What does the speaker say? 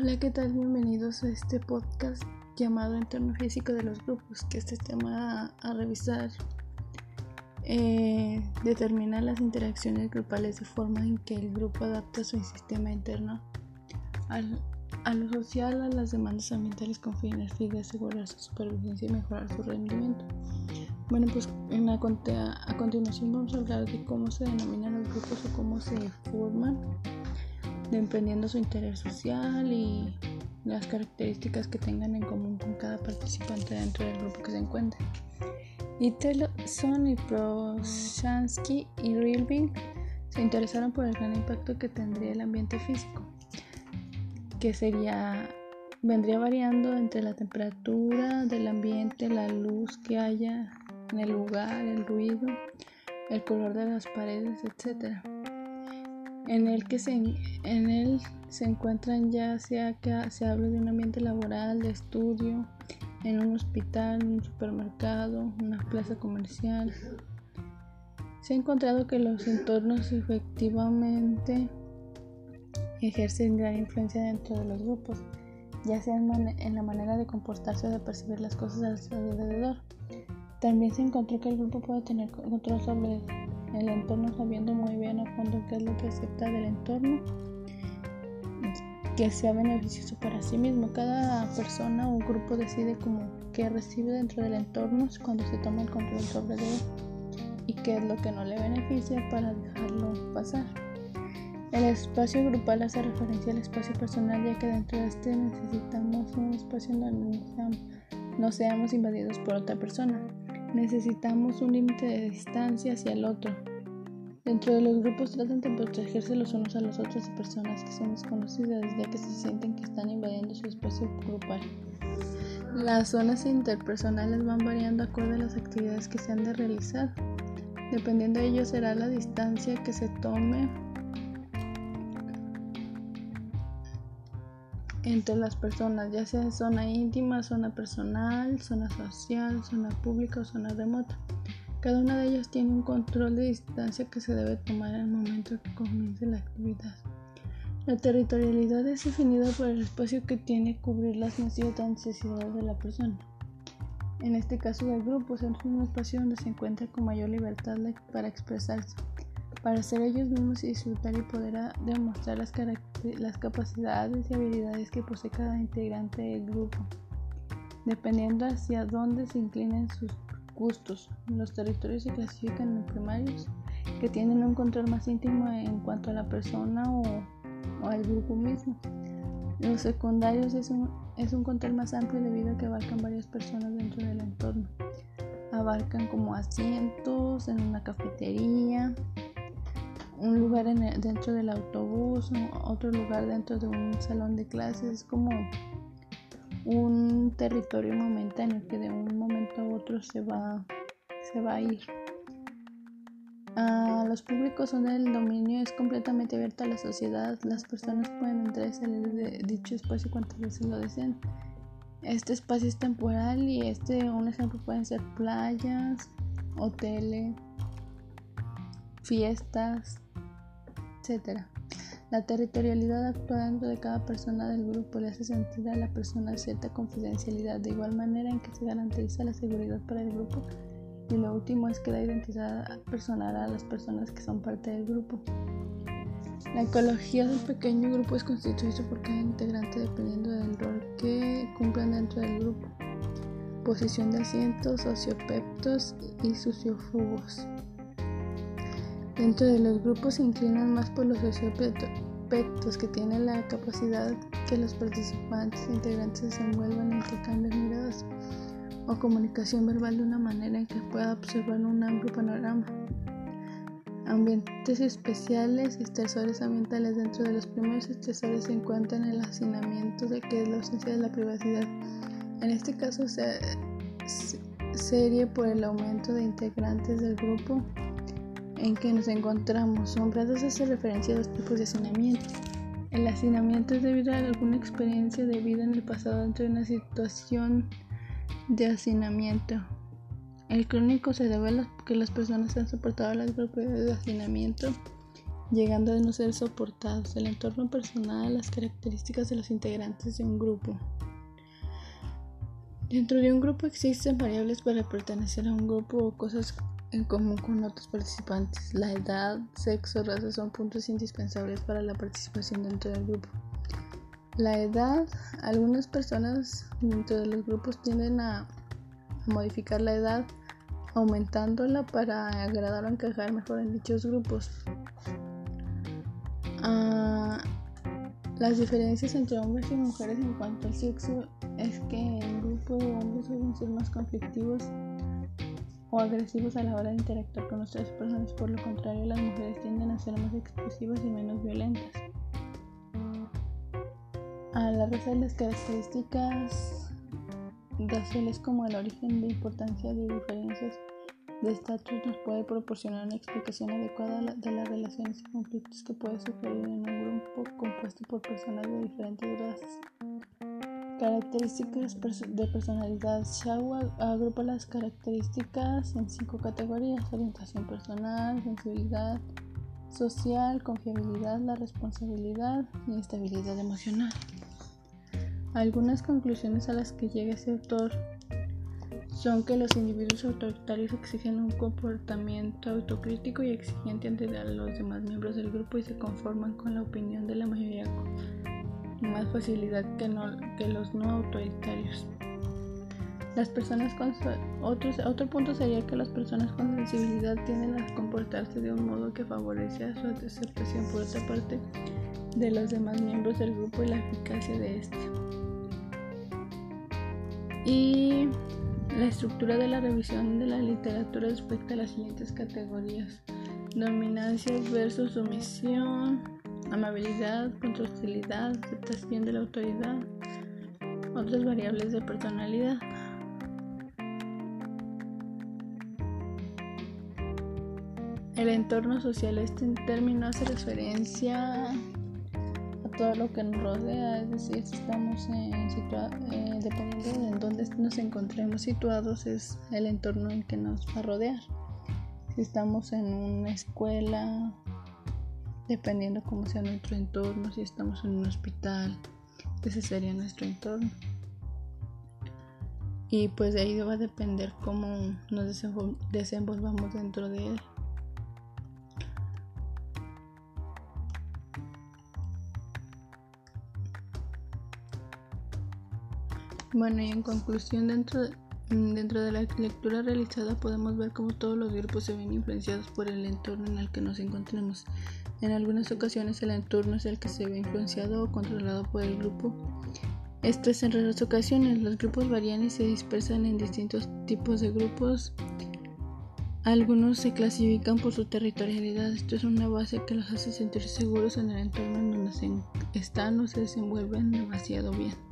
Hola, ¿qué tal? Bienvenidos a este podcast llamado Entorno Físico de los Grupos, que este tema a, revisar eh, determina las interacciones grupales de forma en que el grupo adapta su sistema interno al, a lo social, a las demandas ambientales con fines de asegurar su supervivencia y mejorar su rendimiento. Bueno, pues en a, continuación vamos a hablar de cómo se denominan los grupos o cómo se forman, dependiendo su interés social y las características que tengan en común con cada participante dentro del grupo que se encuentra. Y Telson y Proshansky y Rilving se interesaron por el gran impacto que tendría el ambiente físico que sería vendría variando entre la temperatura del ambiente, la luz que haya en el lugar, el ruido, el color de las paredes, etc. En el que se, en él se encuentran ya sea que se hable de un ambiente laboral, de estudio, en un hospital, un supermercado, una plaza comercial. Se ha encontrado que los entornos efectivamente ejercen gran influencia dentro de los grupos, ya sea en, la manera de comportarse o de percibir las cosas a su alrededor. También se encontró que el grupo puede tener control sobre el entorno sabiendo muy bien a fondo qué es lo que acepta del entorno que sea beneficioso para sí mismo. Cada persona o grupo decide como qué recibe dentro del entorno cuando se toma el control sobre él y qué es lo que no le beneficia para dejarlo pasar. El espacio grupal hace referencia al espacio personal ya que dentro de este necesitamos un espacio donde no seamos invadidos por otra persona. Necesitamos un límite de distancia hacia el otro. Dentro de los grupos tratan de protegerse los unos a los otros de personas que son desconocidas ya que se sienten que están invadiendo su espacio grupal. Las zonas interpersonales van variando acorde a las actividades que se han de realizar. Dependiendo de ello será la distancia que se tome entre las personas, ya sea zona íntima, zona personal, zona social, zona pública o zona remota. Cada una de ellas tiene un control de distancia que se debe tomar el momento que comience la actividad. La territorialidad es definida por el espacio que tiene que cubrir las necesidades de la persona. En este caso del grupo, es un espacio donde se encuentra con mayor libertad para expresarse para ser ellos mismos y disfrutar y poder demostrar las, capacidades y habilidades que posee cada integrante del grupo, dependiendo hacia dónde se inclinen sus gustos. Los territorios se clasifican en primarios, que tienen un control más íntimo en cuanto a la persona o, al grupo mismo. Los secundarios es un, es un control más amplio debido a que abarcan varias personas dentro del entorno. Abarcan como asientos en una cafetería, un lugar dentro del autobús, otro lugar dentro de un salón de clases, es como un territorio momentáneo que de un momento a otro se va, se va a ir. A los públicos donde el dominio es completamente abierto a la sociedad, las personas pueden entrar y salir de dicho espacio cuantas veces lo deseen. Este espacio es temporal y este, un ejemplo pueden ser playas, hoteles, fiestas, la territorialidad actual dentro de cada persona del grupo le hace sentir a la persona cierta confidencialidad, de igual manera en que se garantiza la seguridad para el grupo. Y lo último es que da identidad personal a las personas que son parte del grupo. La ecología del pequeño grupo es constituido por cada integrante dependiendo del rol que cumplan dentro del grupo. Posición de asientos, sociopeptos y sociofugos. Dentro de los grupos se inclinan más por los sociopetos que tienen la capacidad que los participantes e integrantes se envuelvan en intercambios miradas o comunicación verbal de una manera en que pueda observar un amplio panorama. Ambientes especiales, estresores ambientales. Dentro de los primeros estresores se encuentran el hacinamiento, de que es la ausencia de la privacidad. En este caso, se serie por el aumento de integrantes del grupo en que nos encontramos. Sombrados hace referencia a dos tipos de hacinamiento. El hacinamiento es debido a alguna experiencia de vida en el pasado dentro de una situación de hacinamiento. El crónico se debe a que las personas han soportado las propiedades de hacinamiento llegando a no ser soportados, el entorno personal, las características de los integrantes de un grupo. Dentro de un grupo existen variables para pertenecer a un grupo o cosas en común con otros participantes. La edad, sexo, raza son puntos indispensables para la participación dentro del grupo. La edad, algunas personas dentro de los grupos tienden a modificar la edad aumentándola para agradar o encajar mejor en dichos grupos. Ah, las diferencias entre hombres y mujeres en cuanto al sexo es que el grupo de hombres suelen ser más conflictivos o agresivos a la hora de interactuar con otras personas, por lo contrario las mujeres tienden a ser más expresivas y menos violentas. A la raza de las características raciales como el origen de importancia de diferencias de estatus nos puede proporcionar una explicación adecuada de las relaciones y conflictos que puede suceder en un grupo compuesto por personas de diferentes razas. Características de personalidad. Shaw agrupa las características en cinco categorías: orientación personal, sensibilidad social, confiabilidad, la responsabilidad y estabilidad emocional. Algunas conclusiones a las que llega ese autor son que los individuos autoritarios exigen un comportamiento autocrítico y exigente ante los demás miembros del grupo y se conforman con la opinión de la mayoría con más facilidad que, que los no autoritarios. Las personas con otro punto sería que las personas con sensibilidad tienden a comportarse de un modo que favorece a su aceptación por otra parte de los demás miembros del grupo y la eficacia de este. Y la estructura de la revisión de la literatura respecta a las siguientes categorías. Dominancia versus sumisión, amabilidad contra hostilidad, aceptación de la autoridad, otras variables de personalidad. El entorno social, este término hace referencia todo lo que nos rodea, es decir, si estamos en eh, dependiendo de dónde nos encontremos situados, es el entorno en que nos va a rodear. Si estamos en una escuela, dependiendo cómo sea nuestro entorno, si estamos en un hospital, ese sería nuestro entorno. Y pues de ahí va a depender cómo nos desenvolvamos dentro de él. Bueno, y en conclusión, dentro de, dentro de la lectura realizada podemos ver cómo todos los grupos se ven influenciados por el entorno en el que nos encontremos. En algunas ocasiones el entorno es el que se ve influenciado o controlado por el grupo. Esto es en raras ocasiones. Los grupos varían y se dispersan en distintos tipos de grupos. Algunos se clasifican por su territorialidad. Esto es una base que los hace sentir seguros en el entorno en donde están o se desenvuelven demasiado bien.